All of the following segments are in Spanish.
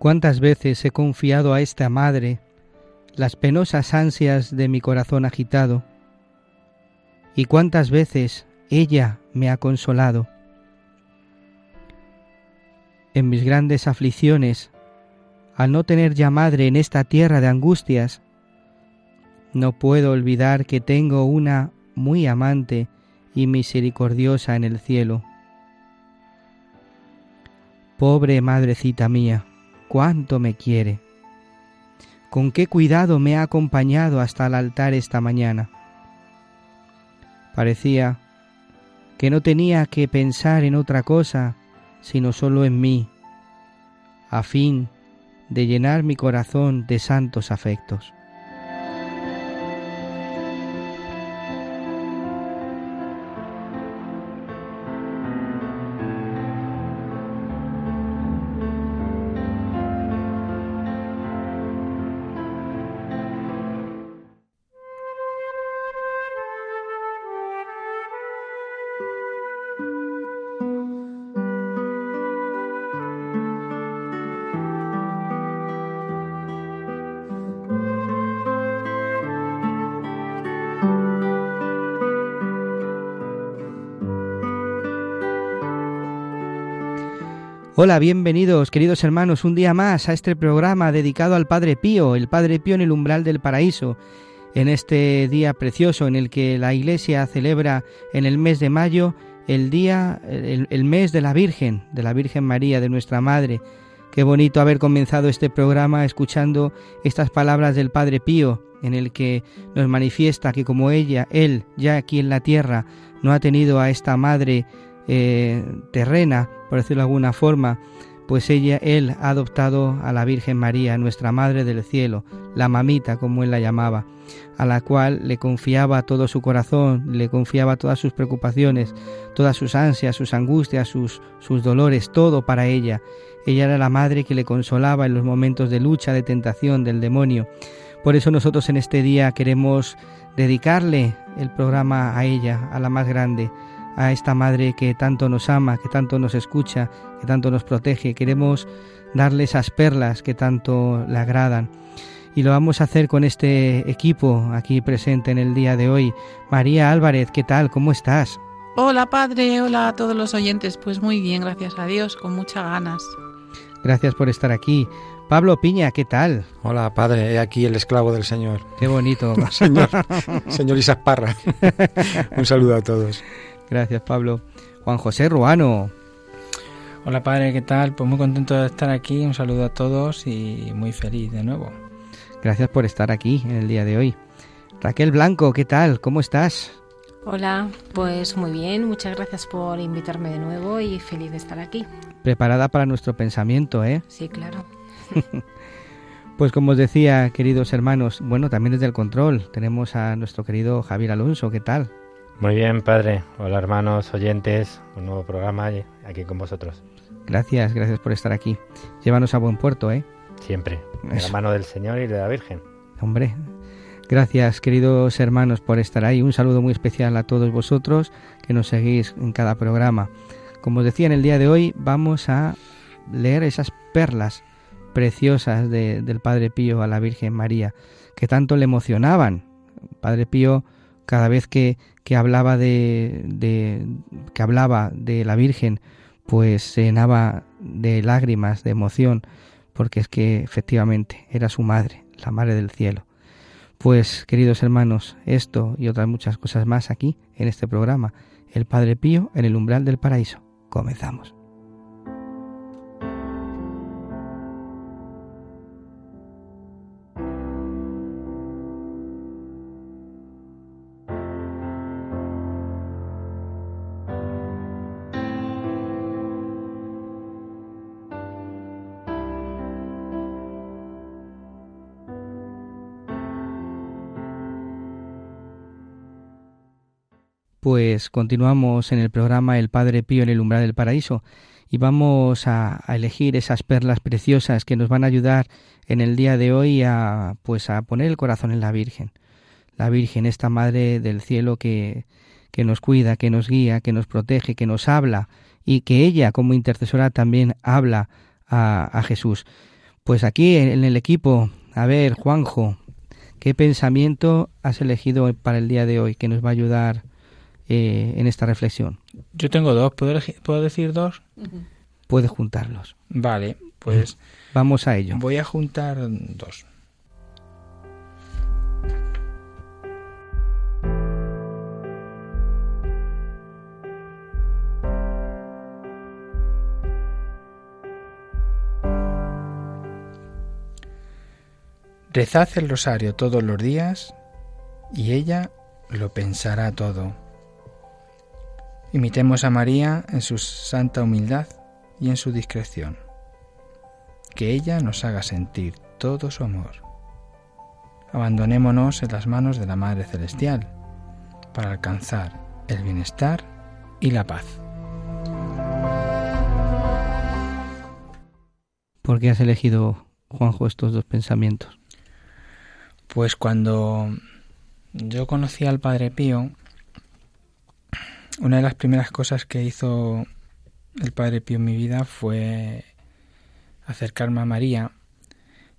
Cuántas veces he confiado a esta madre las penosas ansias de mi corazón agitado, y cuántas veces ella me ha consolado. En mis grandes aflicciones, al no tener ya madre en esta tierra de angustias, no puedo olvidar que tengo una muy amante y misericordiosa en el cielo. Pobre madrecita mía, cuánto me quiere. Con qué cuidado me ha acompañado hasta el altar esta mañana. Parecía que no tenía que pensar en otra cosa sino solo en mí, a fin de llenar mi corazón de santos afectos. Hola, bienvenidos queridos hermanos un día más a este programa dedicado al Padre Pío, el Padre Pío en el umbral del paraíso, en este día precioso en el que la Iglesia celebra en el mes de mayo el día, el, mes de la Virgen, de la Virgen María, de nuestra Madre. Qué bonito haber comenzado este programa escuchando estas palabras del Padre Pío, en el que nos manifiesta que como ella, él, ya aquí en la tierra, no ha tenido a esta Madre eh, terrena, por decirlo de alguna forma, pues ella, él ha adoptado a la Virgen María, nuestra Madre del Cielo, la mamita, como él la llamaba, a la cual le confiaba todo su corazón, le confiaba todas sus preocupaciones, todas sus ansias, sus angustias, sus, sus dolores, todo para ella. Ella era la madre que le consolaba en los momentos de lucha, de tentación del demonio. Por eso nosotros en este día queremos dedicarle el programa a ella, a la más grande, a esta madre que tanto nos ama, que tanto nos escucha, que tanto nos protege. Queremos darle esas perlas que tanto le agradan. Y lo vamos a hacer con este equipo aquí presente en el día de hoy. María Álvarez, ¿qué tal? ¿Cómo estás? Hola padre, hola a todos los oyentes. Pues muy bien, gracias a Dios, con muchas ganas. Gracias por estar aquí. Pablo Piña, ¿qué tal? Hola, padre, he aquí el esclavo del Señor. Qué bonito. señor, señor Isaac Parra. Un saludo a todos. Gracias, Pablo. Juan José Ruano. Hola, padre, ¿qué tal? Pues muy contento de estar aquí. Un saludo a todos y muy feliz de nuevo. Gracias por estar aquí en el día de hoy. Raquel Blanco, ¿qué tal? ¿Cómo estás? Hola, pues muy bien, muchas gracias por invitarme de nuevo y feliz de estar aquí. Preparada para nuestro pensamiento, ¿eh? Sí, claro. Pues como os decía, queridos hermanos, bueno, también desde el control tenemos a nuestro querido Javier Alonso, ¿qué tal? Muy bien, padre. Hola, hermanos, oyentes. Un nuevo programa aquí con vosotros. Gracias, gracias por estar aquí. Llévanos a buen puerto, ¿eh? Siempre. De la Eso. mano del Señor y de la Virgen. Hombre, gracias queridos hermanos por estar ahí. Un saludo muy especial a todos vosotros que nos seguís en cada programa. Como os decía, en el día de hoy vamos a leer esas perlas preciosas de- del Padre Pío a la Virgen María, que tanto le emocionaban. Padre Pío, cada vez que, que hablaba de, que hablaba de la Virgen, pues se llenaba de lágrimas, de emoción, porque es que efectivamente era su madre, la madre del cielo. Pues, queridos hermanos, esto y otras muchas cosas más aquí, en este programa, El Padre Pío en el umbral del paraíso. Comenzamos. Pues continuamos en el programa El Padre Pío en el umbral del paraíso y vamos a, elegir esas perlas preciosas que nos van a ayudar en el día de hoy a pues a poner el corazón en la Virgen. La Virgen, esta Madre del cielo que, que nos cuida, que nos guía, que nos protege, que nos habla y que ella como intercesora también habla a, a Jesús. Pues aquí en el equipo, a ver, Juanjo, ¿qué pensamiento has elegido para el día de hoy que nos va a ayudar eh, en esta reflexión? Yo tengo dos, ¿puedo, ¿puedo decir dos? Puedes juntarlos. Vale, pues vamos a ello. Voy a juntar dos. Rezad el rosario todos los días y ella lo pensará todo. Imitemos a María en su santa humildad y en su discreción. Que ella nos haga sentir todo su amor. Abandonémonos en las manos de la Madre Celestial para alcanzar el bienestar y la paz. ¿Por qué has elegido, Juanjo, estos dos pensamientos? Pues cuando yo conocí al Padre Pío, una de las primeras cosas que hizo el Padre Pío en mi vida fue acercarme a María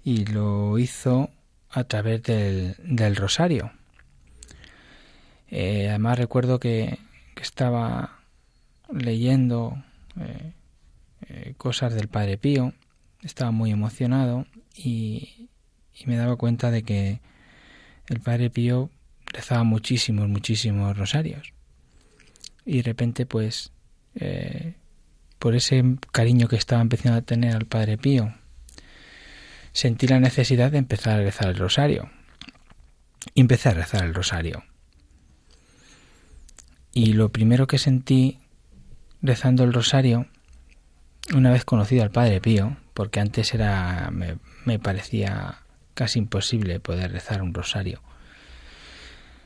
y lo hizo a través del, rosario. Eh, además recuerdo que, estaba leyendo eh, eh, cosas del Padre Pío, estaba muy emocionado y, y me daba cuenta de que el Padre Pío rezaba muchísimos, muchísimos rosarios y de repente pues eh, por ese cariño que estaba empezando a tener al Padre Pío sentí la necesidad de empezar a rezar el rosario. Y empecé a rezar el rosario. Y lo primero que sentí rezando el rosario una vez conocido al Padre Pío porque antes era me, me parecía casi imposible poder rezar un rosario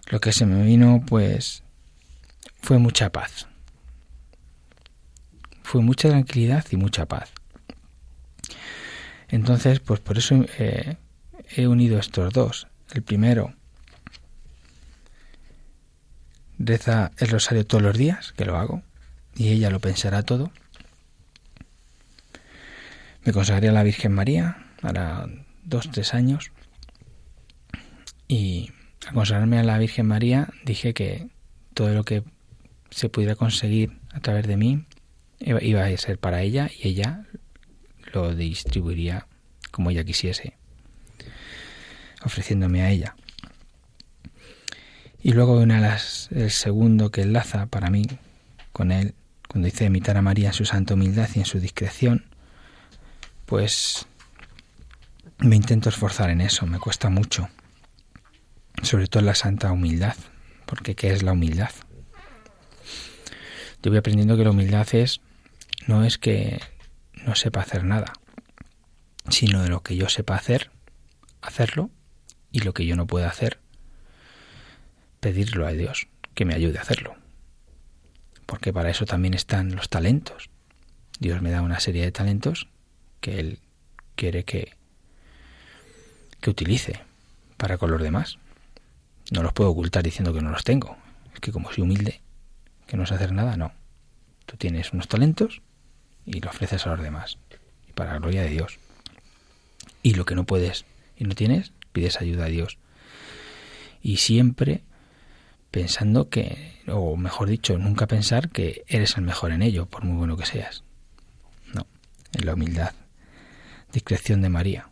lo que se me vino pues fue mucha paz. Fue mucha tranquilidad y mucha paz. Entonces, pues por eso eh, he unido estos dos. El primero, reza el rosario todos los días, que lo hago, y ella lo pensará todo. Me consagré a la Virgen María, ahora dos, tres años, y al consagrarme a la Virgen María dije que todo lo que se pudiera conseguir a través de mí, iba a ser para ella y ella lo distribuiría como ella quisiese, ofreciéndome a ella. Y luego una las, el segundo que enlaza para mí con él, cuando dice imitar a María en su santa humildad y en su discreción, pues me intento esforzar en eso, me cuesta mucho, sobre todo en la santa humildad, porque ¿qué es la humildad? Yo voy aprendiendo que la humildad es no es que no sepa hacer nada, sino de lo que yo sepa hacer, hacerlo, y lo que yo no pueda hacer, pedirlo a Dios que me ayude a hacerlo. Porque para eso también están los talentos. Dios me da una serie de talentos que Él quiere que, que utilice para con los demás. No los puedo ocultar diciendo que no los tengo. Es que como soy humilde, que no sé hacer nada, no. Tú tienes unos talentos y lo ofreces a los demás. Y para la gloria de Dios. Y lo que no puedes y no tienes, pides ayuda a Dios. Y siempre pensando que, o mejor dicho, nunca pensar que eres el mejor en ello, por muy bueno que seas. la humildad, discreción de María.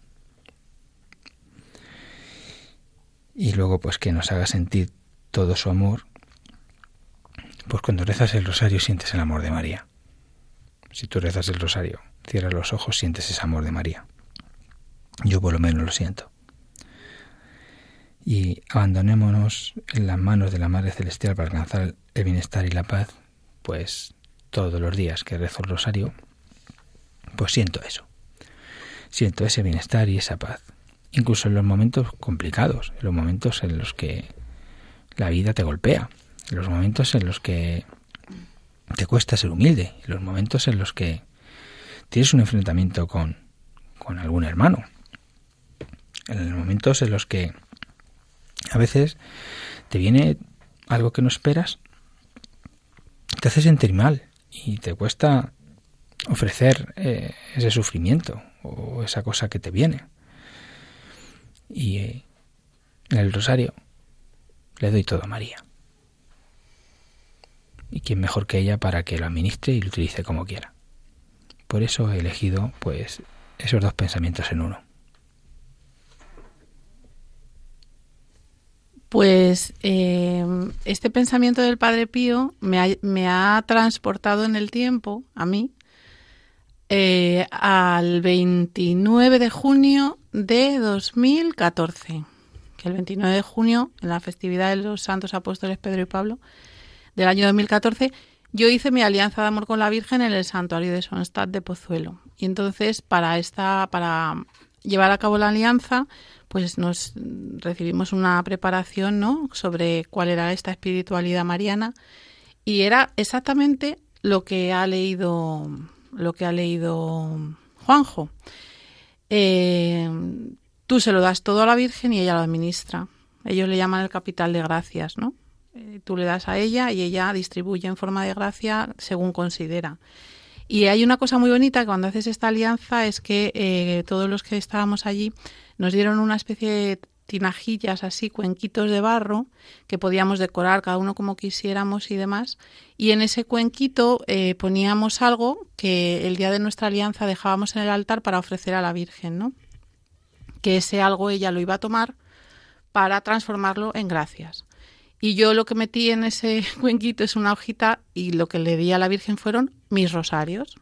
Y luego pues que nos haga sentir todo su amor, pues cuando rezas el rosario sientes el amor de María. Si tú rezas el rosario, cierras los ojos, sientes ese amor de María. Yo por lo menos lo siento. Y abandonémonos en las manos de la Madre Celestial para alcanzar el bienestar y la paz, pues todos los días que rezo el rosario, pues siento eso. Siento ese bienestar y esa paz. Incluso en los momentos complicados, en los momentos en los que la vida te golpea, los momentos en los que te cuesta ser humilde, los momentos en los que tienes un enfrentamiento con, con algún hermano, en los momentos en los que a veces te viene algo que no esperas, te hace sentir mal y te cuesta ofrecer eh, ese sufrimiento o esa cosa que te viene. Y eh, en el rosario le doy todo a María. Y quién mejor que ella para que lo administre y lo utilice como quiera. Por eso he elegido pues esos dos pensamientos en uno. Pues eh, este pensamiento del Padre Pío me ha, me ha, transportado en el tiempo, a mí, eh, al 29 de junio de 2014. Que el 29 de junio, en la festividad de los Santos Apóstoles Pedro y Pablo del año 2014, yo hice mi alianza de amor con la Virgen en el santuario de Sonstadt de Pozuelo. Y entonces, para esta, para llevar a cabo la alianza, pues nos recibimos una preparación, ¿no? Sobre cuál era esta espiritualidad mariana y era exactamente lo que ha leído lo que ha leído Juanjo. Eh, tú se lo das todo a la Virgen y ella lo administra. Ellos le llaman el capital de gracias, ¿no? Eh, tú le das a ella y ella distribuye en forma de gracia según considera. Y hay una cosa muy bonita cuando haces esta alianza es que eh, todos los que estábamos allí nos dieron una especie de tinajillas así, cuenquitos de barro que podíamos decorar cada uno como quisiéramos y demás. Y en ese cuenquito eh, poníamos algo que el día de nuestra alianza dejábamos en el altar para ofrecer a la Virgen, ¿no? Que ese algo ella lo iba a tomar para transformarlo en gracias. Y yo lo que metí en ese cuenquito es una hojita y lo que le di a la Virgen fueron mis rosarios.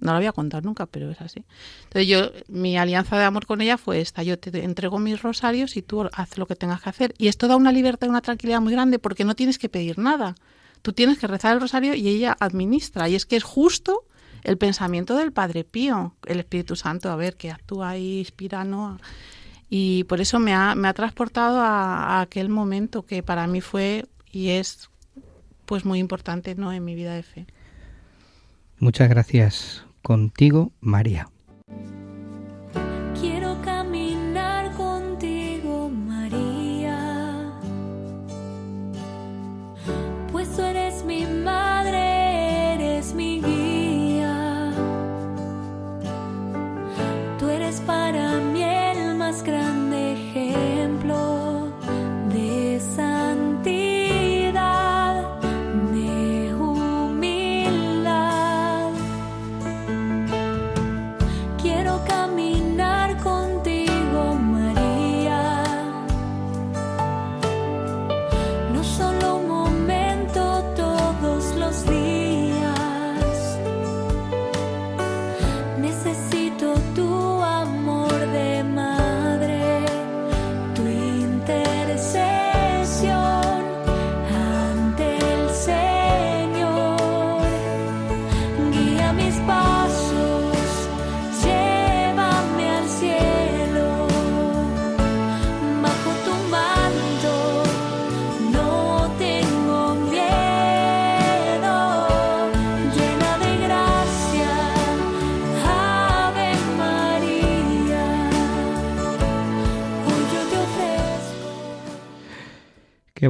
No lo voy a contar nunca, pero es así. Entonces yo, mi alianza de amor con ella fue esta. Yo te entrego mis rosarios y tú haz lo que tengas que hacer. Y esto da una libertad y una tranquilidad muy grande porque no tienes que pedir nada. Tú tienes que rezar el rosario y ella administra. Y es que es justo el pensamiento del Padre Pío, el Espíritu Santo, a ver, que actúa y inspira, ¿no? Y por eso me ha, me ha transportado a, aquel momento que para mí fue y es pues muy importante, ¿no? En mi vida de fe. Muchas gracias, contigo, María. Más grande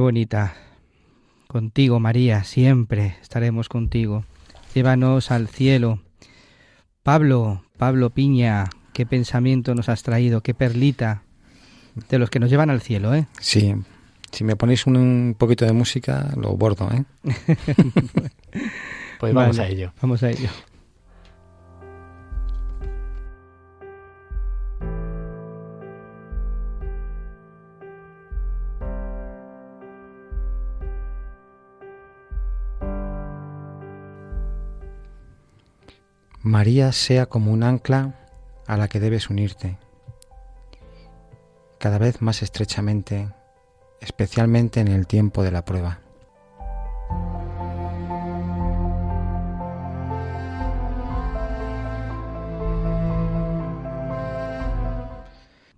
bonita. Contigo, María, siempre estaremos contigo. Llévanos al cielo. Pablo, Pablo Piña, qué pensamiento nos has traído, qué perlita. De los que nos llevan al cielo, ¿eh? Sí, si me ponéis un, poquito de música, lo bordo, ¿eh? Pues vamos Vale, a ello. Vamos a ello. María sea como un ancla a la que debes unirte, cada vez más estrechamente, especialmente en el tiempo de la prueba.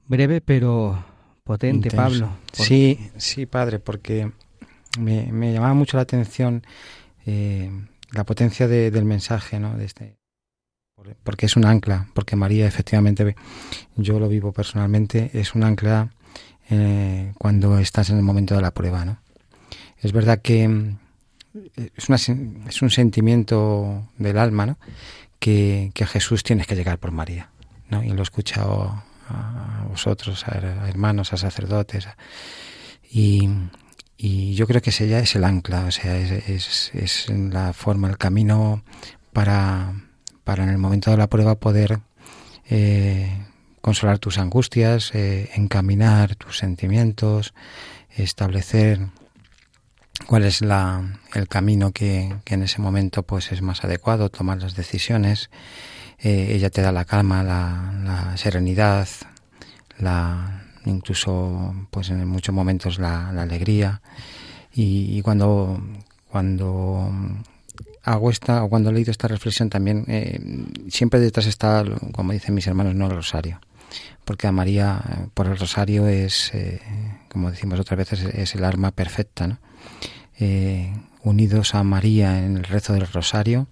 Breve pero potente, Intenso. Pablo. Sí, sí, padre, porque me, me llamaba mucho la atención eh, la potencia de- del mensaje, ¿no? De este, porque es un ancla, porque María efectivamente, yo lo vivo personalmente, es un ancla eh, cuando estás en el momento de la prueba, ¿no? Es verdad que mm, es, una es un sentimiento del alma, ¿no? Que, a Jesús tienes que llegar por María, ¿no? Y lo he escuchado a vosotros, a, hermanos, a sacerdotes, y, y yo creo que ese ya es el ancla, o sea, es, es la forma, el camino para, para en el momento de la prueba poder eh, consolar tus angustias, eh, encaminar tus sentimientos, establecer cuál es la, el camino que, que en ese momento pues es más adecuado, tomar las decisiones. Eh, ella te da la calma, la, la serenidad, la incluso pues en muchos momentos la, alegría y, y cuando cuando hago esta o cuando he leído esta reflexión también eh, siempre detrás está como dicen mis hermanos no el rosario porque a María por el rosario es eh, como decimos otras veces es el arma perfecta. Eh, unidos a María en el rezo del rosario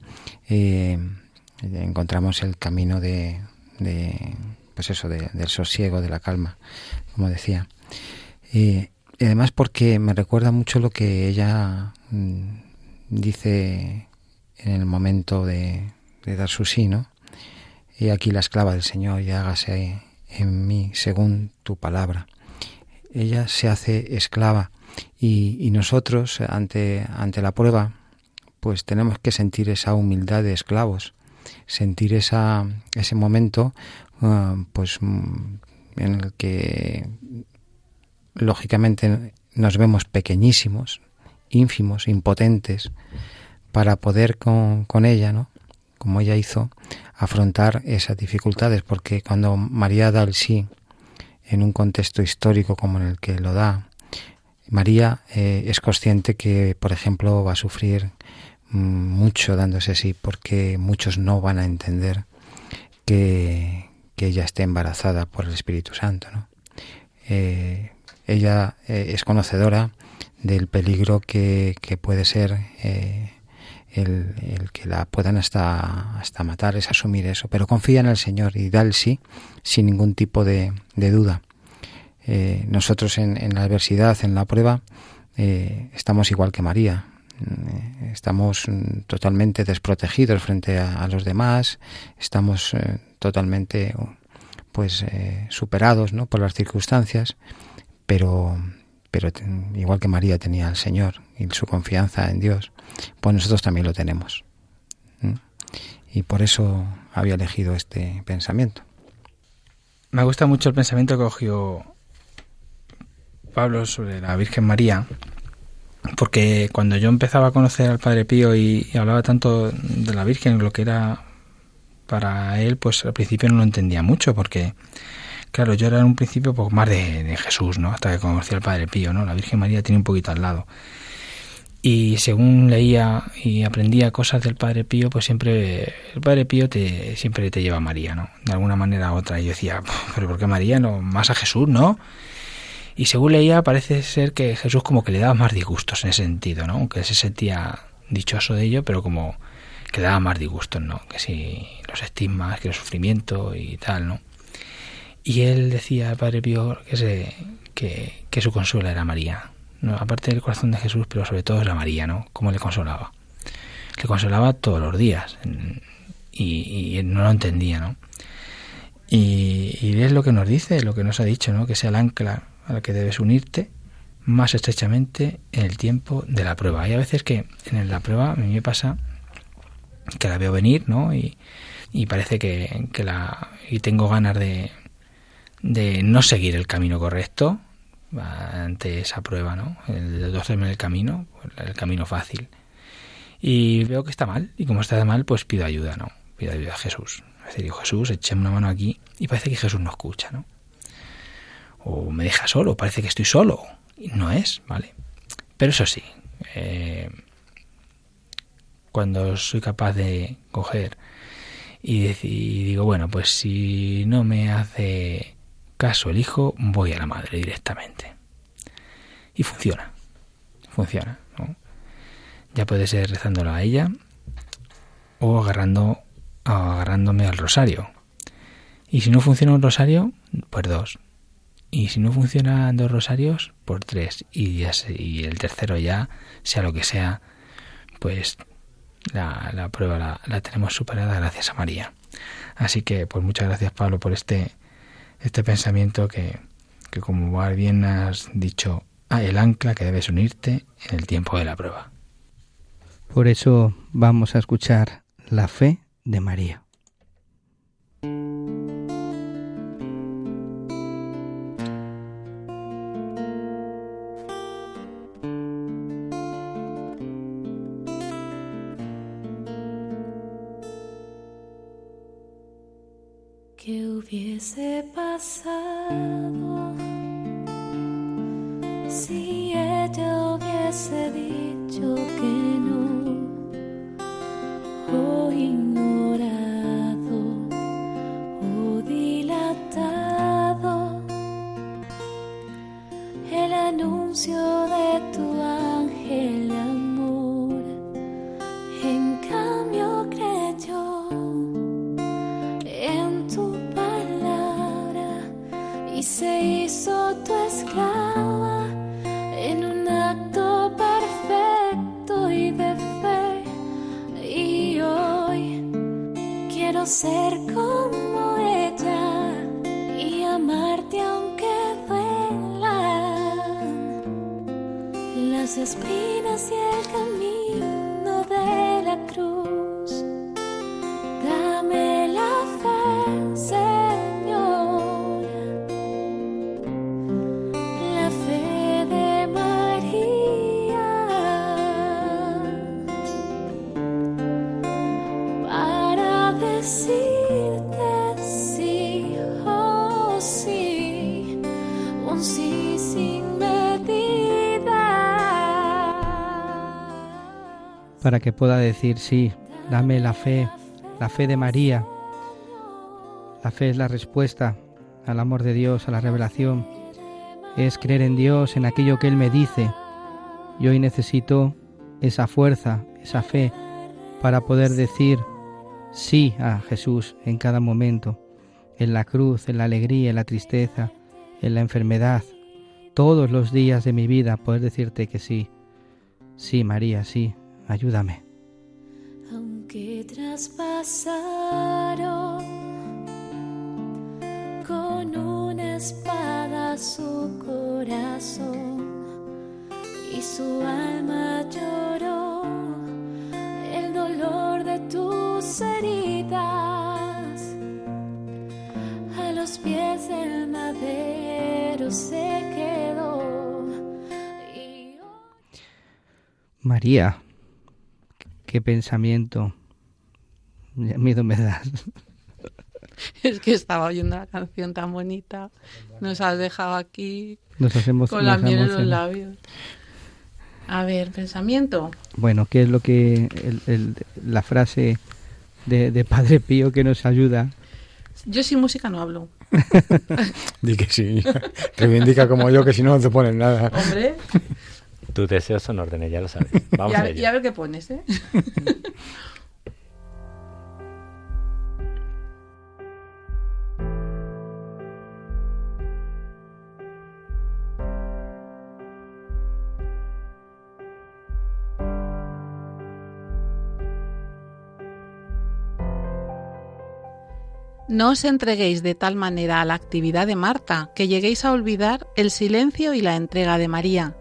encontramos el camino de, de pues eso de- del sosiego de la calma como decía y además porque me recuerda mucho lo que ella mm, dice en el momento de, de dar su sí, ¿no? Y aquí la esclava del Señor, y hágase en mí según tu palabra. Ella se hace esclava y, nosotros ante, ante la prueba pues tenemos que sentir esa humildad de esclavos, sentir esa, ese momento ah, pues mm, en el que lógicamente nos vemos pequeñísimos, ínfimos, impotentes, para poder con, con ella, ¿no? como ella hizo, afrontar esas dificultades, porque cuando María da el sí en un contexto histórico como en el que lo da, María eh, es consciente que, por ejemplo, va a sufrir mm, mucho dándose sí, porque muchos no van a entender que, que ella esté embarazada por el Espíritu Santo. ¿no? Eh, ella eh, es conocedora del peligro que, que puede ser el, el, que la puedan hasta, hasta matar, es asumir eso, pero confía en el Señor y da el sí sin ningún tipo de, de duda. Eh, nosotros en, en, la adversidad, en la prueba, eh, estamos igual que María, eh, estamos totalmente desprotegidos frente a, a los demás, estamos eh, totalmente pues superados ¿no? por las circunstancias, pero pero igual que María tenía al Señor y su confianza en Dios, pues nosotros también lo tenemos. Y por eso había elegido este pensamiento. Me gusta mucho el pensamiento que cogió Pablo sobre la Virgen María, porque cuando yo empezaba a conocer al Padre Pío y, hablaba tanto de la Virgen, lo que era para él, pues al principio no lo entendía mucho, porque claro, yo era en un principio poco más de, de, Jesús, ¿no? Hasta que conocí al Padre Pío, ¿no? La Virgen María tiene un poquito al lado. Y según leía y aprendía cosas del Padre Pío, pues siempre el Padre Pío te siempre te lleva a María, ¿no? De alguna manera u otra. Y yo decía, pero ¿por qué María no? Más a Jesús, ¿no? Y según leía, parece ser que Jesús como que le daba más disgustos en ese sentido, ¿no? Aunque se sentía dichoso de ello, pero como que le daba más disgustos, ¿no? Que si los estigmas, que el sufrimiento y tal, ¿no? Y él decía al Padre Pío que, se, que, que su consuelo era María. Aparte del corazón de Jesús, pero sobre todo era María, ¿no? Cómo le consolaba. Le consolaba todos los días. Y, y no lo entendía, ¿no? Y, y, es lo que nos dice, lo que nos ha dicho, ¿no? Que sea el ancla a la que debes unirte más estrechamente en el tiempo de la prueba. Hay a veces que en la prueba a mí me pasa que la veo venir, ¿no? Y, y parece que, que la... y tengo ganas de, de no seguir el camino correcto ante esa prueba, ¿no? El de hacerme el camino, el camino fácil. Y veo que está mal, y como está mal, pues pido ayuda, ¿no? pido ayuda a Jesús. Veces digo, Jesús, échame una mano aquí y parece que Jesús no escucha, ¿no? O me deja solo, parece que estoy solo. Y no es, ¿vale? Pero eso sí, eh, cuando soy capaz de coger y, deci- y digo, bueno, pues si no me hace caso el hijo, voy a la madre directamente. Y funciona, funciona. Ya puede ser rezándolo a ella o agarrando, agarrándome al rosario. Y si no funciona un rosario, pues dos. Y si no funcionan dos rosarios, por tres. Y, ya y el tercero ya, sea lo que sea, pues la, la prueba la, la tenemos superada gracias a María. Así que, pues muchas gracias Pablo por este, este pensamiento que, que como bien has dicho, ah, el ancla que debes unirte en el tiempo de la prueba. Por eso vamos a escuchar la fe de María. Pasado Para que pueda decir sí, dame la fe, la fe de María. La fe es la respuesta al amor de Dios, a la revelación. Es creer en Dios, en aquello que Él me dice. Y hoy necesito esa fuerza, esa fe, para poder decir sí a Jesús en cada momento, en la cruz, en la alegría, en la tristeza, en la enfermedad, todos los días de mi vida, poder decirte que sí. Sí, María, sí, ayúdame. Aunque traspasaron con una espada su corazón y su alma lloró el dolor de tus heridas a los pies del madero se quedó y María, qué pensamiento. Miedo me das. Es que estaba oyendo la canción tan bonita. Nos has dejado aquí Nos hacemos con la nos miel en los labios. A ver, pensamiento. Bueno, ¿qué es lo que el- el- la frase de, de Padre Pío que nos ayuda? Yo sin música no hablo. Di que sí. Reivindica como yo que si no no te ponen nada. Hombre, Tus deseos son órdenes, ya lo sabes. Vamos y a, a y a ver qué pones, ¿eh? No os entreguéis de tal manera a la actividad de Marta que lleguéis a olvidar el silencio y la entrega de María.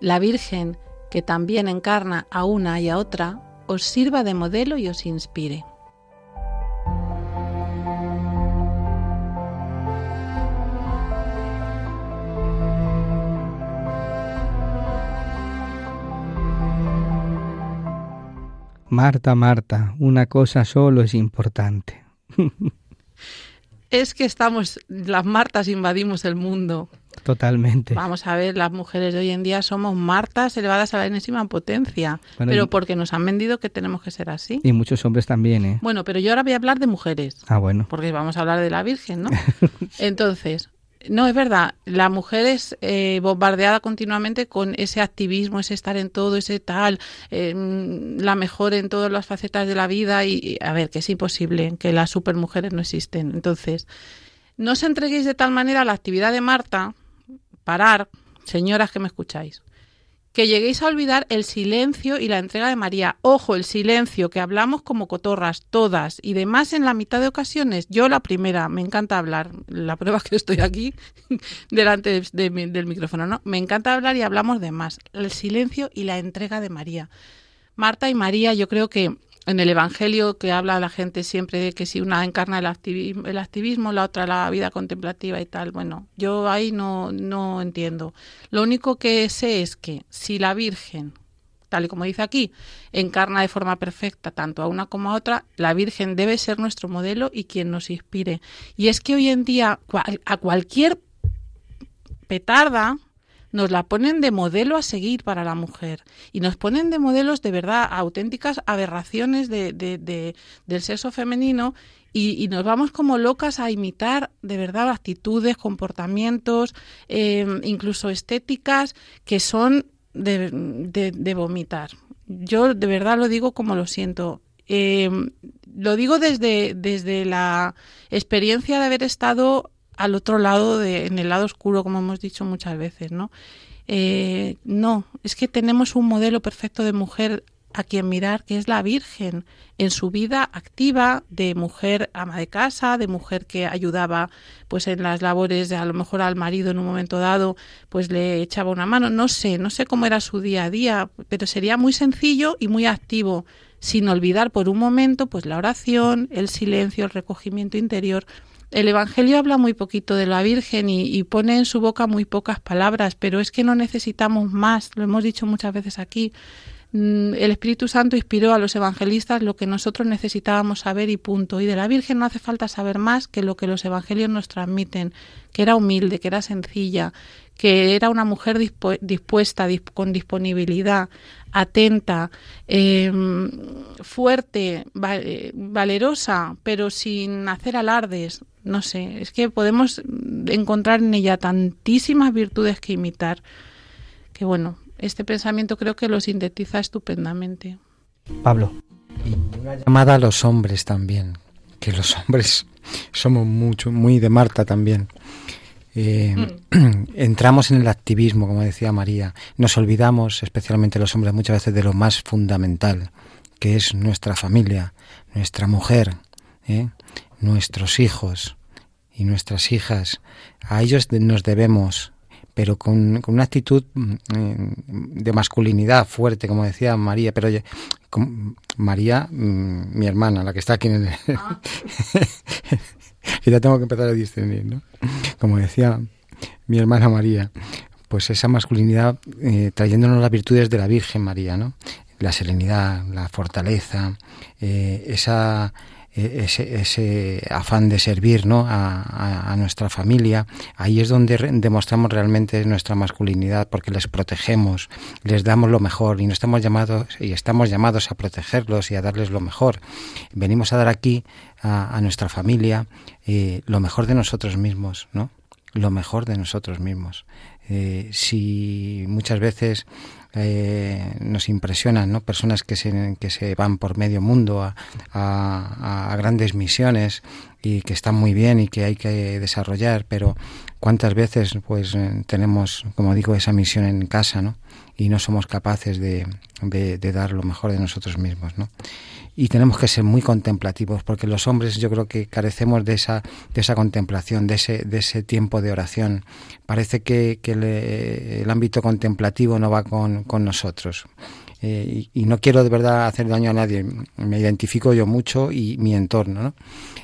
La Virgen, que también encarna a una y a otra, os sirva de modelo y os inspire. Marta, Marta, una cosa solo es importante. es que estamos, las Martas invadimos el mundo. Totalmente. Vamos a ver, las mujeres de hoy en día somos Martas elevadas a la enésima potencia, Bueno, pero y- porque nos han vendido que tenemos que ser así. Y muchos hombres también, ¿eh? Bueno, pero yo ahora voy a hablar de mujeres, Ah, bueno. porque vamos a hablar de la Virgen, ¿no? Entonces, no, es verdad, la mujer es eh, bombardeada continuamente con ese activismo, ese estar en todo, ese tal, eh, mm, la mejor en todas las facetas de la vida y, y, a ver, que es imposible, que las supermujeres no existen. Entonces, no os entreguéis de tal manera a la actividad de Marta, parar, señoras que me escucháis, que lleguéis a olvidar el silencio y la entrega de María. Ojo, el silencio, que hablamos como cotorras, todas, y demás en la mitad de ocasiones. Yo la primera, me encanta hablar. La prueba es que estoy aquí delante del micrófono, ¿no? Me encanta hablar y hablamos de más. El silencio y la entrega de María. Marta y María, yo creo que en el Evangelio que habla la gente siempre de que si una encarna el activismo, el activismo, la otra la vida contemplativa y tal, bueno, yo ahí no, no entiendo. Lo único que sé es que si la Virgen, tal y como dice aquí, encarna de forma perfecta tanto a una como a otra, la Virgen debe ser nuestro modelo y quien nos inspire. Y es que hoy en día a cualquier petarda nos la ponen de modelo a seguir para la mujer y nos ponen de modelos de verdad auténticas aberraciones de, de- de- del sexo femenino y, nos vamos como locas a imitar de verdad actitudes, comportamientos, eh, incluso estéticas que son de, vomitar. Yo de verdad lo digo como lo siento. Eh, lo digo desde, desde la experiencia de haber estado al otro lado, de, en el lado oscuro, como hemos dicho muchas veces, ¿no? Eh, no, es que tenemos un modelo perfecto de mujer a quien mirar, que es la Virgen, en su vida activa de mujer ama de casa, de mujer que ayudaba pues en las labores de a lo mejor al marido en un momento dado, pues le echaba una mano, no sé, no sé cómo era su día a día, pero sería muy sencillo y muy activo, sin olvidar por un momento pues la oración, el silencio, el recogimiento interior. El Evangelio habla muy poquito de la Virgen y, y pone en su boca muy pocas palabras, pero es que no necesitamos más, lo hemos dicho muchas veces aquí. Mm, El Espíritu Santo inspiró a los evangelistas lo que nosotros necesitábamos saber y punto. Y de la Virgen no hace falta saber más que lo que los evangelios nos transmiten, que era humilde, que era sencilla, que era una mujer dispu- dispuesta, dis- con disponibilidad, atenta, eh, fuerte, eh, valerosa, pero sin hacer alardes. No sé, es que podemos encontrar en ella tantísimas virtudes que imitar, que bueno, este pensamiento creo que lo sintetiza estupendamente. Pablo. llamada a los hombres también, que los hombres somos mucho, muy de Marta también. Eh, entramos en el activismo, como decía María, nos olvidamos, especialmente los hombres, muchas veces de lo más fundamental, que es nuestra familia, nuestra mujer, ¿eh? nuestros hijos y nuestras hijas. A ellos nos debemos, pero con, con una actitud mm, eh, de masculinidad fuerte, como decía María, pero oye, com- María, mm, mi hermana, la que está aquí en el... que ya tengo que empezar a discernir, ¿no? Como decía mi hermana María, pues esa masculinidad eh, trayéndonos las virtudes de la Virgen María, ¿no? La serenidad, la fortaleza, eh, esa ese, ese afán de servir ¿no? a, nuestra familia, ahí es donde demostramos realmente nuestra masculinidad, porque les protegemos, les damos lo mejor y no estamos llamados y estamos llamados a protegerlos y a darles lo mejor. Venimos a dar aquí a, a nuestra familia eh, lo mejor de nosotros mismos, ¿no? Lo mejor de nosotros mismos. Eh, si muchas veces eh, nos impresionan ¿no? personas que se, que se van por medio mundo a, a- grandes misiones y que están muy bien y que hay que desarrollar, pero cuántas veces pues tenemos, como digo, esa misión en casa, ¿no? Y no somos capaces de, de- dar lo mejor de nosotros mismos, ¿no? Y tenemos que ser muy contemplativos, porque los hombres yo creo que carecemos de esa, de esa contemplación, de ese, de ese tiempo de oración. Parece que el, el ámbito contemplativo no va con, con nosotros. eh, y, no quiero de verdad hacer daño a nadie, me identifico yo mucho y mi entorno, ¿no?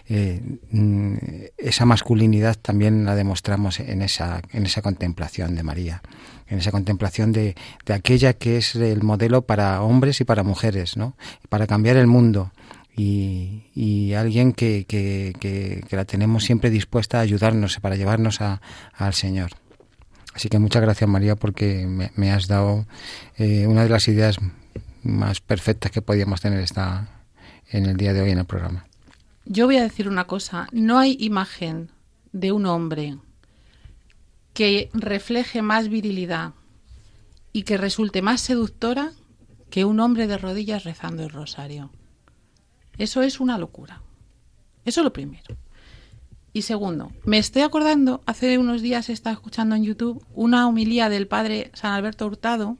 Eh, mm, esa masculinidad también la demostramos en esa, en esa contemplación de María, en esa contemplación de, aquella que es el modelo para hombres y para mujeres. Para cambiar el mundo. Y, alguien que, que, que, la tenemos siempre dispuesta a ayudarnos para llevarnos a, al Señor. Así que muchas gracias María porque me, has dado eh, una de las ideas más perfectas que podíamos tener esta, en el día de hoy en el programa. Yo voy a decir una cosa, no hay imagen de un hombre que refleje más virilidad y que resulte más seductora que un hombre de rodillas rezando el rosario. Eso es una locura. Eso es lo primero. Y segundo, me estoy acordando, hace unos días estaba escuchando en YouTube una homilía del padre San Alberto Hurtado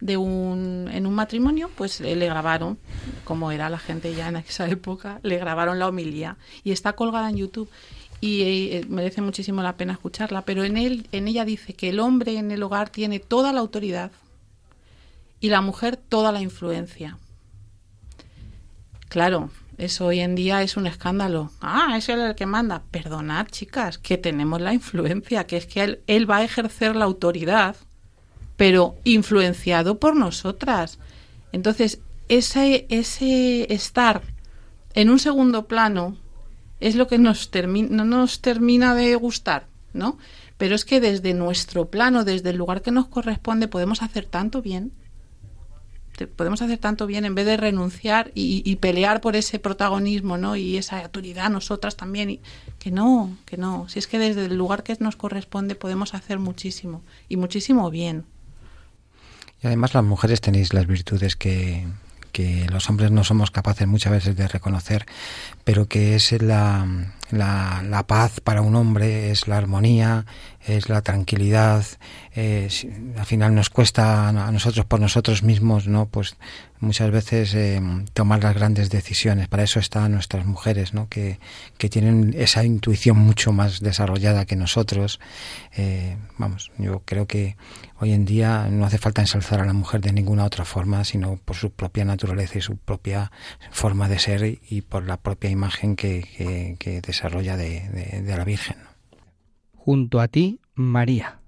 de un, en un matrimonio, pues le, grabaron, como era la gente ya en esa época, le grabaron la homilía y está colgada en YouTube y eh, merece muchísimo la pena escucharla, pero en él en ella dice que el hombre en el hogar tiene toda la autoridad y la mujer toda la influencia. Claro, eso hoy en día es un escándalo. Ah, es él el que manda. Perdonad, chicas, que tenemos la influencia, que es que él, va a ejercer la autoridad, pero influenciado por nosotras. Entonces, ese, ese estar en un segundo plano es lo que nos no nos termina de gustar, ¿no? Pero es que desde nuestro plano, desde el lugar que nos corresponde, podemos hacer tanto bien podemos hacer tanto bien en vez de renunciar y, pelear por ese protagonismo ¿no? y esa autoridad nosotras también. Y, que no, que no. Si es que desde el lugar que nos corresponde podemos hacer muchísimo y muchísimo bien. Y además las mujeres tenéis las virtudes que, que los hombres no somos capaces muchas veces de reconocer, pero que es la, la, paz para un hombre, es la armonía, es la tranquilidad. Al final nos cuesta a nosotros por nosotros mismos, ¿no? Pues muchas veces eh, tomar las grandes decisiones. Para eso están nuestras mujeres, ¿no? Que, que tienen esa intuición mucho más desarrollada que nosotros. Eh, vamos, yo creo que hoy en día no hace falta ensalzar a la mujer de ninguna otra forma, sino por su propia naturaleza y su propia forma de ser y por la propia imagen que, que, desarrolla de, de la Virgen junto a ti, María.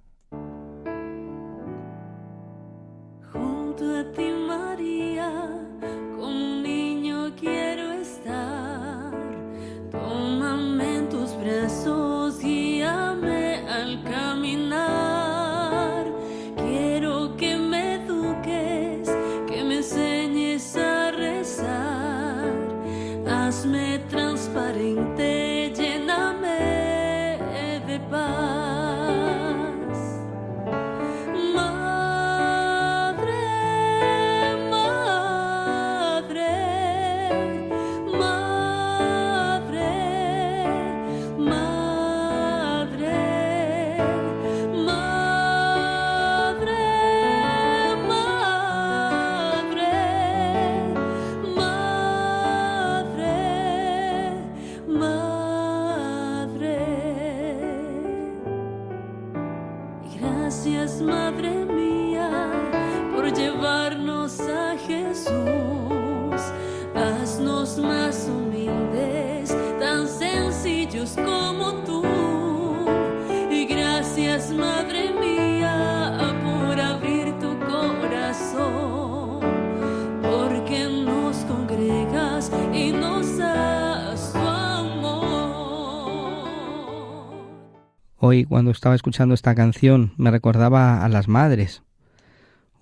Hoy cuando estaba escuchando esta canción me recordaba a las madres.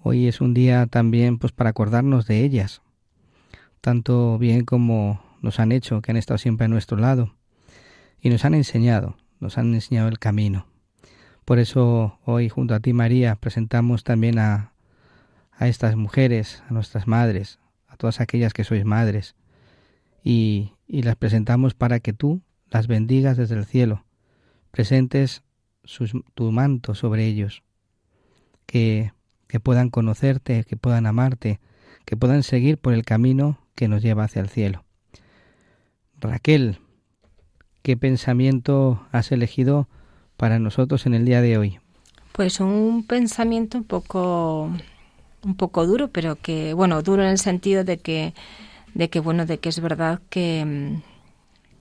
Hoy es un día también pues para acordarnos de ellas, tanto bien como nos han hecho, que han estado siempre a nuestro lado y nos han enseñado, nos han enseñado el camino. Por eso hoy junto a ti María presentamos también a, a estas mujeres, a nuestras madres, a todas aquellas que sois madres, y, y las presentamos para que tú las bendigas desde el cielo presentes tu manto sobre ellos, que, que puedan conocerte, que puedan amarte, que puedan seguir por el camino que nos lleva hacia el cielo. Raquel, ¿qué pensamiento has elegido para nosotros en el día de hoy? Pues un pensamiento un poco un poco duro, pero que, bueno, duro en el sentido de que, de que bueno, de que es verdad que,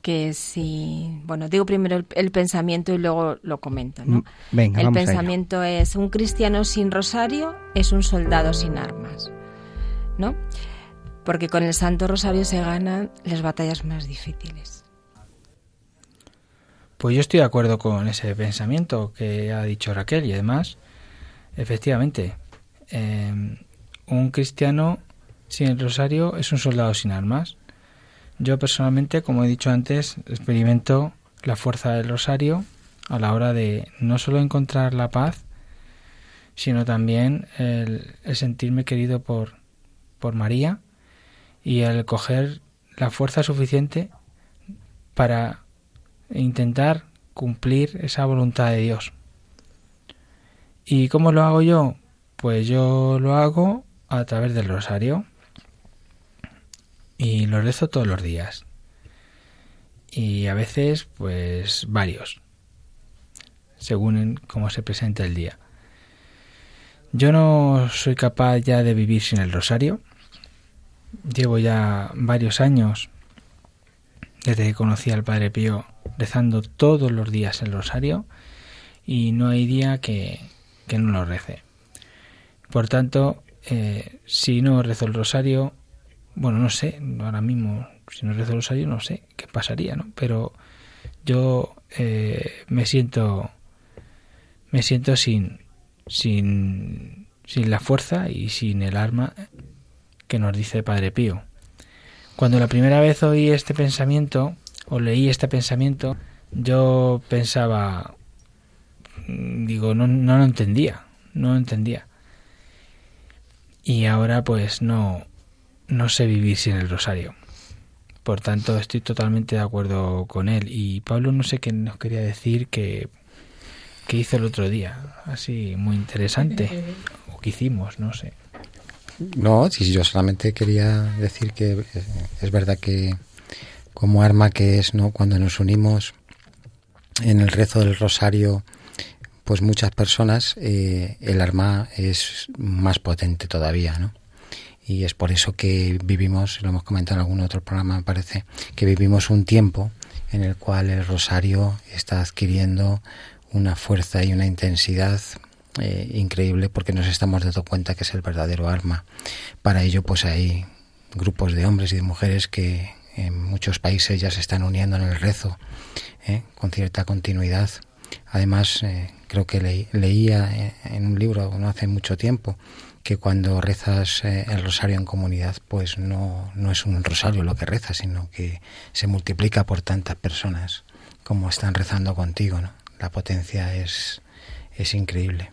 que si, bueno, digo primero el, el pensamiento y luego lo comento, ¿no? Mm, Venga, el vamos a ello. pensamiento es un cristiano sin rosario es un soldado sin armas, ¿no? Porque con el Santo Rosario se ganan las batallas más difíciles. Pues yo estoy de acuerdo con ese pensamiento que ha dicho Raquel y además, efectivamente, eh, un cristiano sin el rosario es un soldado sin armas. Yo personalmente, como he dicho antes, experimento la fuerza del rosario a la hora de no solo encontrar la paz, sino también el, sentirme querido por, por María y el coger la fuerza suficiente para intentar cumplir esa voluntad de Dios. ¿Y cómo lo hago yo? Pues yo lo hago a través del rosario y lo rezo todos los días. Y a veces, pues varios, según cómo se presenta el día. Yo no soy capaz ya de vivir sin el rosario. Llevo ya varios años desde que conocí al Padre Pío rezando todos los días el rosario y no hay día que, que no lo rece. Por tanto, eh, si no rezo el rosario, bueno, no sé, ahora mismo, si no rezo el rosario, no sé qué pasaría, ¿no? Pero yo eh, me siento, me siento sin, sin, sin la fuerza y sin el arma que nos dice Padre Pío. Cuando la primera vez oí este pensamiento, o leí este pensamiento, yo pensaba, mm, digo, no, no lo entendía, no lo entendía. Y ahora pues no, no sé vivir sin el rosario. Por tanto, estoy totalmente de acuerdo con él. Y Pablo no sé qué nos quería decir que, que hizo el otro día. Así, muy interesante. O que hicimos, no sé. No, sí, yo solamente quería decir que eh, es verdad que como arma que es, ¿no? Cuando nos unimos en el rezo del rosario, pues muchas personas, eh, el arma es más potente todavía, ¿no? Y es por eso que vivimos, lo hemos comentado en algún otro programa, me parece, que vivimos un tiempo en el cual el rosario está adquiriendo una fuerza y una intensidad eh, increíble porque nos estamos dando cuenta que es el verdadero arma. Para ello, pues hay grupos de hombres y de mujeres que en muchos países ya se están uniendo en el rezo ¿eh? con cierta continuidad. Además, eh, creo que leí, leía eh, en un libro no hace mucho tiempo que cuando rezas eh, el rosario en comunidad, pues no, no es un rosario lo que rezas, sino que se multiplica por tantas personas como están rezando contigo. La potencia es, es increíble.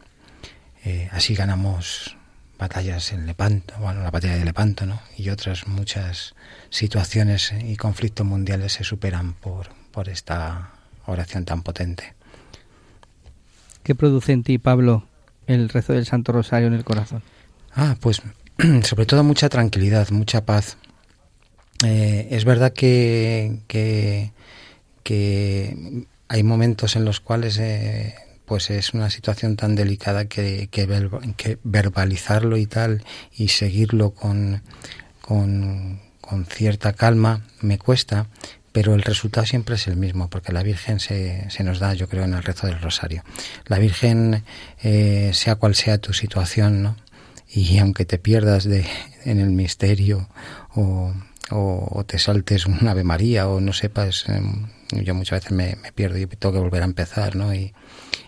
Eh, así ganamos batallas en Lepanto, bueno, la batalla de Lepanto, ¿no? Y otras muchas situaciones y conflictos mundiales se superan por, por esta oración tan potente. ¿Qué produce en ti, Pablo, el rezo del Santo Rosario en el corazón? Ah, pues sobre todo mucha tranquilidad, mucha paz. Eh, es verdad que, que, hay momentos en los cuales eh, pues es una situación tan delicada que, verbalizarlo y tal y seguirlo con, con, con cierta calma me cuesta, pero el resultado siempre es el mismo, porque la Virgen se, se nos da, yo creo, en el rezo del rosario. La Virgen, eh, sea cual sea tu situación, ¿no? Y aunque te pierdas de, en el misterio o, o, te saltes un Ave María o no sepas, eh, yo muchas veces me, pierdo y tengo que volver a empezar, ¿no? Y,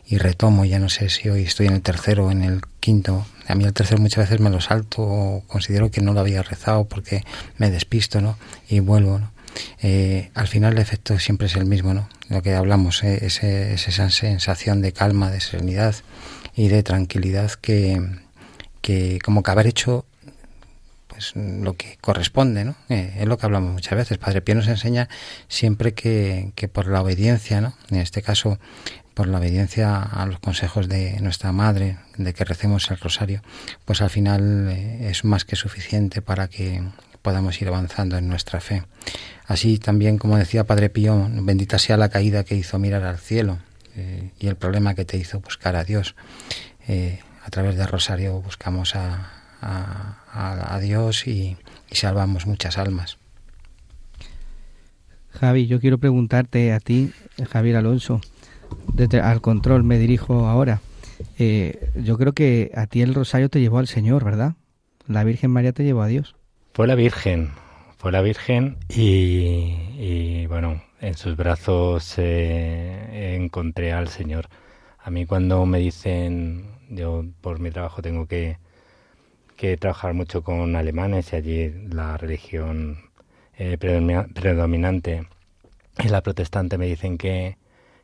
y retomo, ya no sé si hoy estoy en el tercero o en el quinto. A mí el tercero muchas veces me lo salto o considero que no lo había rezado porque me despisto, ¿no? Y vuelvo, ¿no? Eh, al final el efecto siempre es el mismo, ¿no? Lo que hablamos, ¿eh? es esa sensación de calma, de serenidad y de tranquilidad que, que como que haber hecho pues lo que corresponde, ¿no? Eh, es lo que hablamos muchas veces. Padre Pío nos enseña siempre que, que, por la obediencia, ¿no? En este caso, por la obediencia a los consejos de nuestra madre, de que recemos el rosario, pues al final eh, es más que suficiente para que podamos ir avanzando en nuestra fe. Así también, como decía Padre Pío, bendita sea la caída que hizo mirar al cielo eh, y el problema que te hizo buscar a Dios. A través del rosario buscamos a, a, a Dios y, y salvamos muchas almas. Javi, yo quiero preguntarte a ti, Javier Alonso, desde al control me dirijo ahora. Eh, yo creo que a ti el rosario te llevó al Señor, ¿verdad? La Virgen María te llevó a Dios. Fue la Virgen, fue la Virgen y, y bueno, en sus brazos eh, encontré al Señor. A mí cuando me dicen, yo por mi trabajo tengo que, que trabajar mucho con alemanes y allí la religión eh, predominante es la protestante, me dicen que,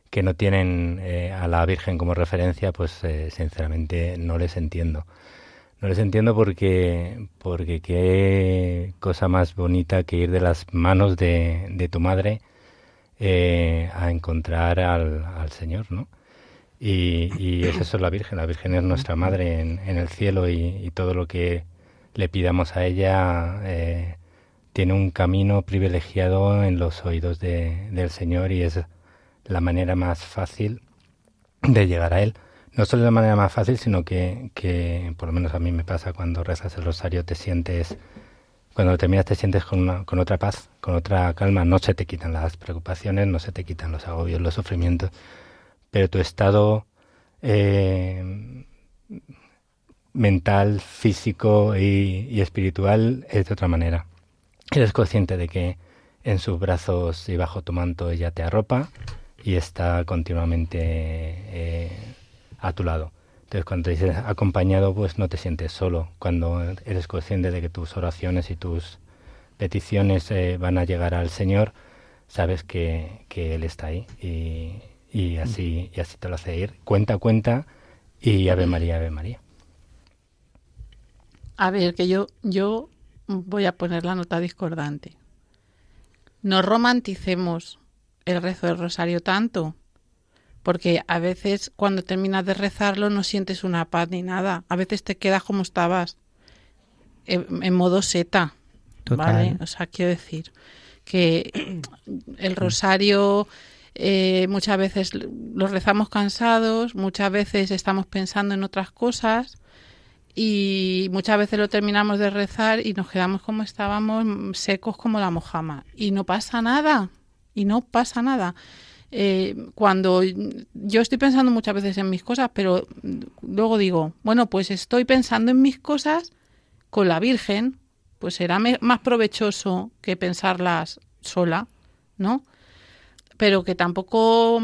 que no tienen eh, a la Virgen como referencia, pues eh, sinceramente no les entiendo. No les entiendo porque, porque qué cosa más bonita que ir de las manos de, de tu madre eh, a encontrar al, al Señor, ¿no? Y, y, es la Virgen. La Virgen es nuestra madre en, el cielo y, y, todo lo que le pidamos a ella eh, tiene un camino privilegiado en los oídos de, del Señor y es la manera más fácil de llegar a Él. No solo la manera más fácil, sino que, que por lo menos a mí me pasa cuando rezas el rosario, te sientes, cuando terminas te sientes con, una, con otra paz, con otra calma, no se te quitan las preocupaciones, no se te quitan los agobios, los sufrimientos, pero tu estado eh, mental, físico y, espiritual es de otra manera. Eres consciente de que en sus brazos y bajo tu manto ella te arropa y está continuamente eh, a tu lado. Entonces, cuando te dices acompañado, pues no te sientes solo. Cuando eres consciente de que tus oraciones y tus peticiones eh, van a llegar al Señor, sabes que, que Él está ahí y, y, así, y así te lo hace ir. Cuenta, cuenta y Ave María, Ave María. A ver, que yo, yo voy a poner la nota discordante. No romanticemos el rezo del rosario tanto, porque a veces cuando terminas de rezarlo no sientes una paz ni nada. A veces te quedas como estabas, en, en modo seta. Total. ¿vale? O sea, quiero decir que el rosario eh, muchas veces lo rezamos cansados, muchas veces estamos pensando en otras cosas y muchas veces lo terminamos de rezar y nos quedamos como estábamos, secos como la mojama. Y no pasa nada, y no pasa nada. Eh, cuando yo estoy pensando muchas veces en mis cosas, pero luego digo, bueno, pues estoy pensando en mis cosas con la Virgen, pues será más provechoso que pensarlas sola, ¿no? Pero que tampoco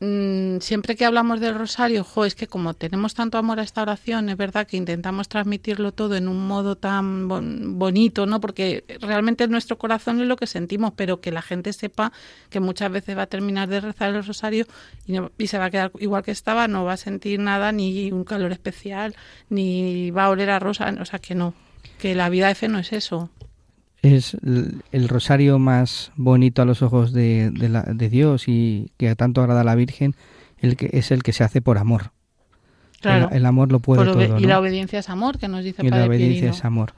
mmm, siempre que hablamos del rosario, jo, es que como tenemos tanto amor a esta oración, es verdad que intentamos transmitirlo todo en un modo tan bon bonito, ¿no? Porque realmente nuestro corazón es lo que sentimos, pero que la gente sepa que muchas veces va a terminar de rezar el rosario y, no, y se va a quedar igual que estaba, no va a sentir nada, ni un calor especial, ni va a oler a rosa, o sea que no, que la vida de fe no es eso es el rosario más bonito a los ojos de, de, la, de, Dios y que tanto agrada a la Virgen, el que es el que se hace por amor. Claro. El, el amor lo puede todo. ¿no? Y la obediencia es amor, que nos dice Y Padre la obediencia es amor.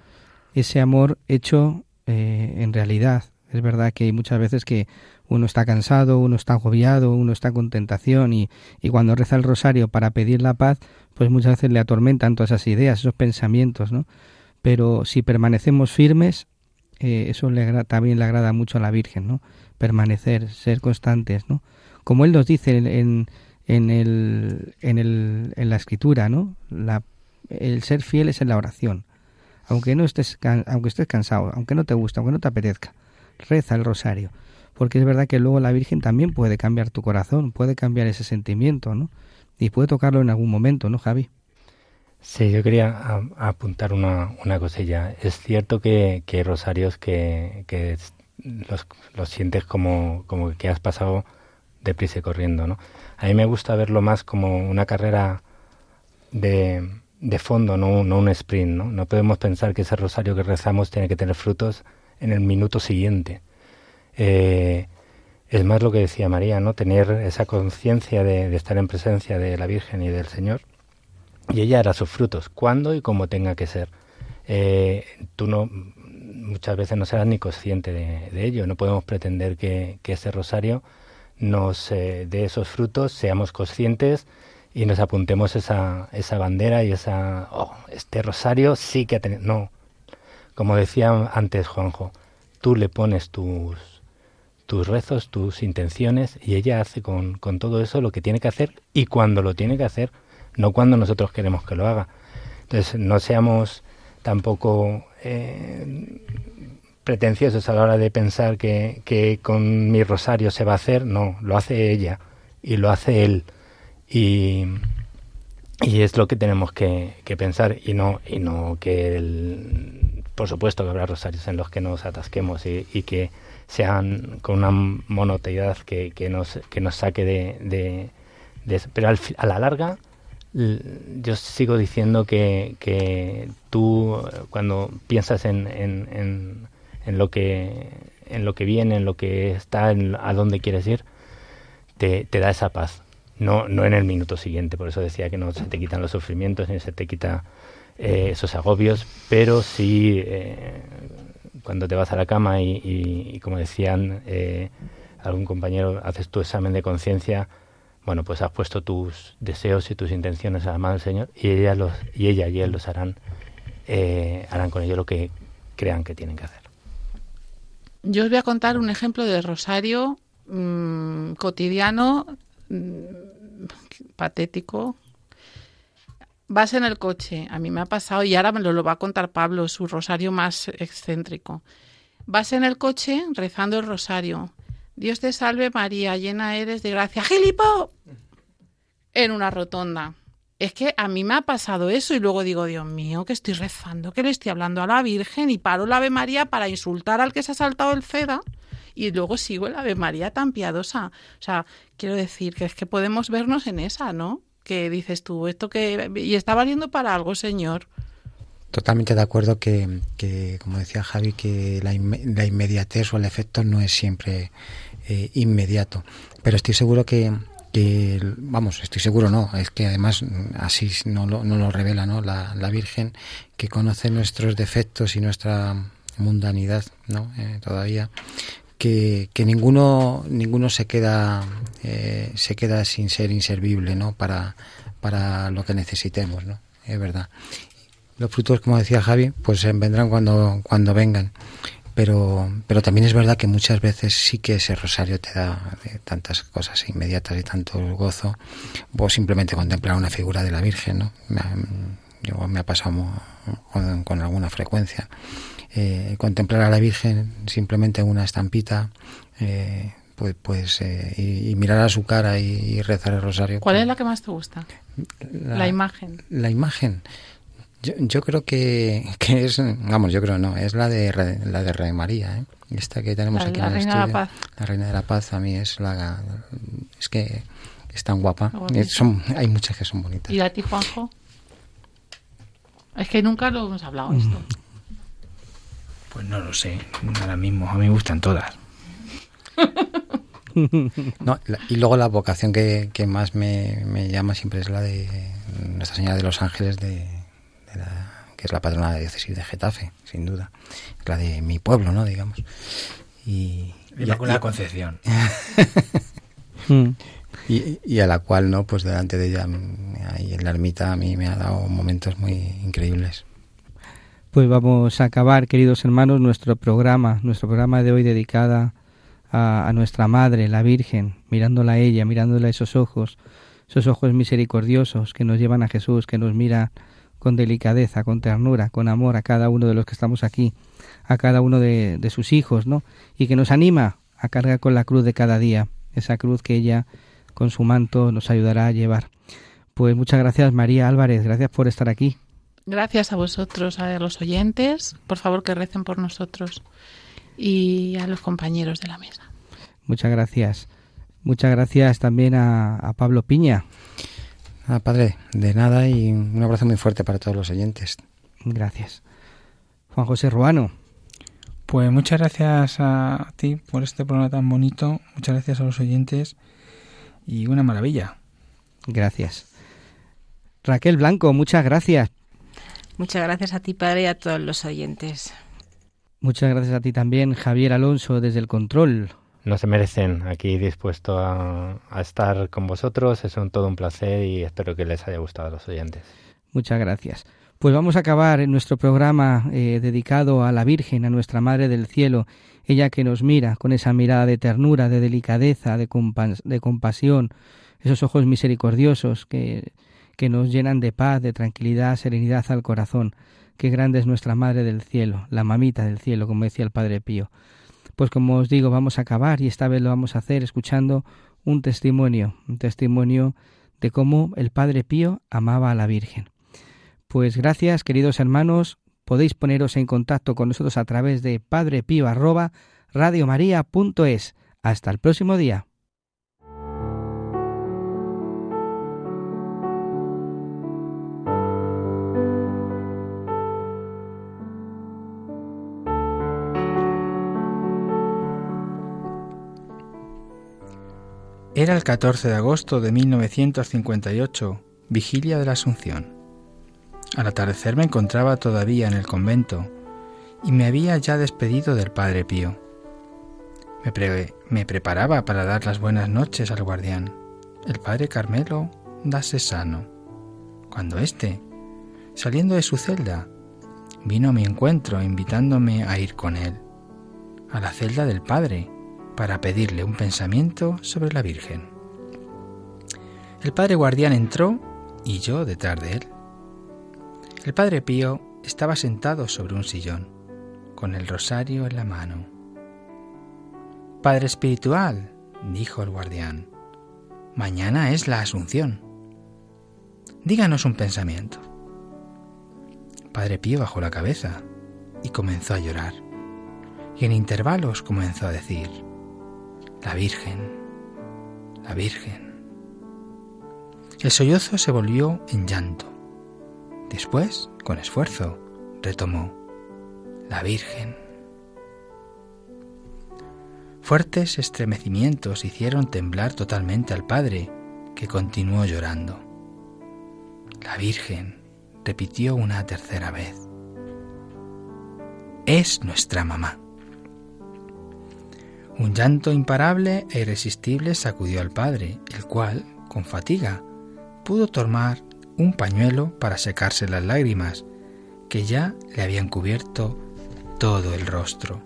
Ese amor hecho eh, en realidad. Es verdad que hay muchas veces que uno está cansado, uno está agobiado, uno está con tentación y, y cuando reza el rosario para pedir la paz, pues muchas veces le atormentan todas esas ideas, esos pensamientos, ¿no? Pero si permanecemos firmes, eh, eso le también le agrada mucho a la Virgen, ¿no? Permanecer, ser constantes, ¿no? Como él nos dice en, en, el, en, el, en la escritura, ¿no? La, el ser fiel es en la oración. Aunque no estés, aunque estés cansado, aunque no te guste, aunque no te apetezca, reza el rosario. Porque es verdad que luego la Virgen también puede cambiar tu corazón, puede cambiar ese sentimiento, ¿no? Y puede tocarlo en algún momento, ¿no, Javi? Sí, yo quería a, apuntar una, una, cosilla. Es cierto que, que rosarios que, que los, los, sientes como, como que has pasado deprisa y corriendo, ¿no? A mí me gusta verlo más como una carrera de, de fondo, no, no un sprint, ¿no? No podemos pensar que ese rosario que rezamos tiene que tener frutos en el minuto siguiente. Eh, es más lo que decía María, ¿no? Tener esa conciencia de estar en presencia de la Virgen y del Señor y ella hará sus frutos, cuando y como tenga que ser. Eh, tú no, muchas veces no serás ni consciente de, ello. No podemos pretender que, que ese rosario nos eh, dé esos frutos, seamos conscientes y nos apuntemos esa, esa bandera y esa, oh, este rosario sí que ha tenido, no, como decía antes Juanjo, tú le pones tus, tus rezos, tus intenciones y ella hace con, con todo eso lo que tiene que hacer y cuando lo tiene que hacer, no cuando nosotros queremos que lo haga. Entonces, no seamos tampoco eh, pretenciosos a la hora de pensar que, que, con mi rosario se va a hacer, no, lo hace ella y lo hace él. Y, y es lo que tenemos que, que, pensar y no, y no que, el, por supuesto, que habrá rosarios en los que nos atasquemos y, y que sean con una monoteidad que, que, nos, que nos saque de, de, de pero al, a la larga yo sigo diciendo que, que tú cuando piensas en, en, en, en, lo que en lo que viene, en lo que está, en a dónde quieres ir, te, te da esa paz. No, no en el minuto siguiente, por eso decía que no se te quitan los sufrimientos ni se te quita eh, esos agobios, pero sí eh, cuando te vas a la cama y, y, y como decían eh, algún compañero, haces tu examen de conciencia, bueno, pues has puesto tus deseos y tus intenciones a la mano del Señor y ella, los, y, ella y él los harán, eh, harán con ello lo que crean que tienen que hacer. Yo os voy a contar un ejemplo de rosario mmm, cotidiano, mmm, patético. Vas en el coche, a mí me ha pasado y ahora me lo va a contar Pablo, su rosario más excéntrico. Vas en el coche rezando el rosario Dios te salve María, llena eres de gracia. ¡Gilipo! En una rotonda. Es que a mí me ha pasado eso y luego digo, Dios mío, que estoy rezando, que le estoy hablando a la Virgen y paro la Ave María para insultar al que se ha saltado el ceda y luego sigo el Ave María tan piadosa. O sea, quiero decir que es que podemos vernos en esa, ¿no? Que dices tú, esto que... Y está valiendo para algo, Señor. Totalmente de acuerdo que, como decía Javi, que la, inme la, inmediatez o el efecto no es siempre eh, inmediato. Pero estoy seguro que, que, vamos, estoy seguro no, es que además así no lo, no lo revela ¿no? La, la Virgen, que conoce nuestros defectos y nuestra mundanidad ¿no? Eh, todavía, que, que, ninguno ninguno se queda eh, se queda sin ser inservible ¿no? para, para lo que necesitemos, ¿no? es verdad los frutos, como decía Javi, pues vendrán cuando, cuando vengan. Pero, pero también es verdad que muchas veces sí que ese rosario te da tantas cosas inmediatas y tanto gozo, o simplemente contemplar una figura de la Virgen, ¿no? Me ha, yo, me ha pasado con, con alguna frecuencia. Eh, contemplar a la Virgen simplemente una estampita, eh, pues, pues eh, y, y, mirar a su cara y, y, rezar el rosario. ¿Cuál es la que más te gusta? La, la imagen. La imagen. Yo, yo, creo que, que, es, vamos, yo creo no, es la de la de Rey María, ¿eh? esta que tenemos la, aquí la en el Reina estudio. De la Paz. La Reina de la Paz a mí es la, es que es tan guapa. Es, son, hay muchas que son bonitas. ¿Y a ti, Juanjo? Es que nunca lo hemos hablado mm. esto. Pues no lo sé, ahora mismo, a mí me gustan todas. no, y luego la vocación que, que más me, me, llama siempre es la de Nuestra Señora de los Ángeles de, la, que es la patrona de diócesis de Getafe, sin duda. Es la de mi pueblo, ¿no? Digamos. Y, Inmaculada Concepción. y, y, a la cual, ¿no? Pues delante de ella, ahí en la ermita, a mí me ha dado momentos muy increíbles. Pues vamos a acabar, queridos hermanos, nuestro programa, nuestro programa de hoy dedicada a, a nuestra Madre, la Virgen, mirándola a ella, mirándola a esos ojos, esos ojos misericordiosos que nos llevan a Jesús, que nos mira con delicadeza, con ternura, con amor a cada uno de los que estamos aquí, a cada uno de, de, sus hijos, ¿no? Y que nos anima a cargar con la cruz de cada día, esa cruz que ella con su manto nos ayudará a llevar. Pues muchas gracias María Álvarez, gracias por estar aquí. Gracias a vosotros, a los oyentes, por favor que recen por nosotros y a los compañeros de la mesa. Muchas gracias. Muchas gracias también a, a Pablo Piña. Ah, padre, de nada y un abrazo muy fuerte para todos los oyentes. Gracias. Juan José Ruano. Pues muchas gracias a ti por este programa tan bonito. Muchas gracias a los oyentes y una maravilla. Gracias. Raquel Blanco, muchas gracias. Muchas gracias a ti, padre, y a todos los oyentes. Muchas gracias a ti también, Javier Alonso, desde el control. No se merecen. Aquí dispuesto a, estar con vosotros. Es un, todo un placer y espero que les haya gustado a los oyentes. Muchas gracias. Pues vamos a acabar nuestro programa eh, dedicado a la Virgen, a nuestra Madre del Cielo, ella que nos mira con esa mirada de ternura, de delicadeza, de, de compasión, esos ojos misericordiosos que, que nos llenan de paz, de tranquilidad, serenidad al corazón. Qué grande es nuestra Madre del Cielo, la mamita del cielo, como decía el Padre Pío. Pues como os digo, vamos a acabar y esta vez lo vamos a hacer escuchando un testimonio, un testimonio de cómo el Padre Pío amaba a la Virgen. Pues gracias, queridos hermanos, podéis poneros en contacto con nosotros a través de padrepío arroba radiomaria.es. Hasta el próximo día. Era el 14 de agosto de 1958, vigilia de la Asunción. Al atardecer me encontraba todavía en el convento y me había ya despedido del Padre Pío. Me, pre me preparaba para dar las buenas noches al guardián, el Padre Carmelo da Sesano, cuando éste, saliendo de su celda, vino a mi encuentro invitándome a ir con él, a la celda del Padre, para pedirle un pensamiento sobre la Virgen. El Padre Guardián entró y yo detrás de él. El Padre Pío estaba sentado sobre un sillón, con el rosario en la mano. Padre Espiritual, dijo el guardián, mañana es la Asunción. Díganos un pensamiento. Padre Pío bajó la cabeza y comenzó a llorar, y en intervalos comenzó a decir, la Virgen, la Virgen. El sollozo se volvió en llanto Después, con esfuerzo, retomó, la Virgen. Fuertes estremecimientos hicieron temblar totalmente al padre, que continuó llorando. La Virgen, repitió una tercera vez. Es nuestra mamá. Un llanto imparable e irresistible sacudió al padre, el cual, con fatiga, pudo tomar un pañuelo para secarse las lágrimas que ya le habían cubierto todo el rostro.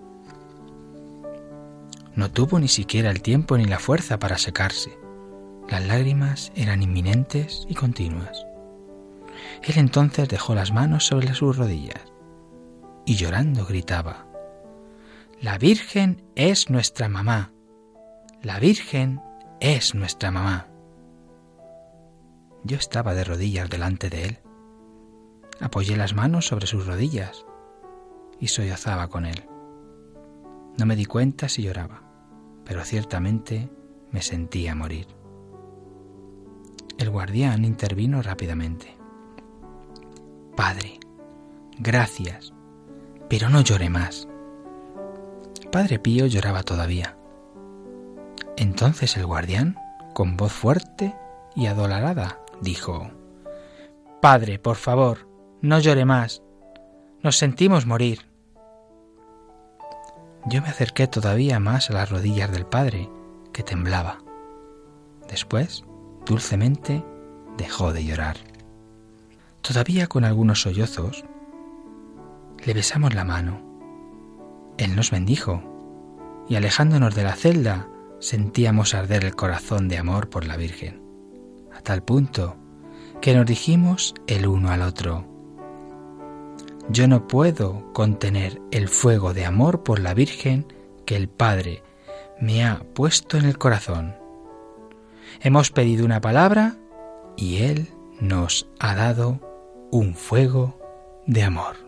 No tuvo ni siquiera el tiempo ni la fuerza para secarse. Las lágrimas eran inminentes y continuas. Él entonces dejó las manos sobre sus rodillas y llorando gritaba, La Virgen es nuestra mamá. La Virgen es nuestra mamá. Yo estaba de rodillas delante de él. Apoyé las manos sobre sus rodillas y sollozaba con él. No me di cuenta si lloraba, pero ciertamente me sentía morir. El guardián intervino rápidamente. Padre, gracias, pero no llore más. Padre Pío lloraba todavía. Entonces el guardián, con voz fuerte y adolorada, dijo, Padre, por favor, no llore más. Nos sentimos morir. Yo me acerqué todavía más a las rodillas del padre, que temblaba. Después, dulcemente, dejó de llorar. Todavía con algunos sollozos, le besamos la mano. Él nos bendijo, y alejándonos de la celda, sentíamos arder el corazón de amor por la Virgen a tal punto que nos dijimos el uno al otro, yo no puedo contener el fuego de amor por la Virgen que el Padre me ha puesto en el corazón. Hemos pedido una palabra y Él nos ha dado un fuego de amor.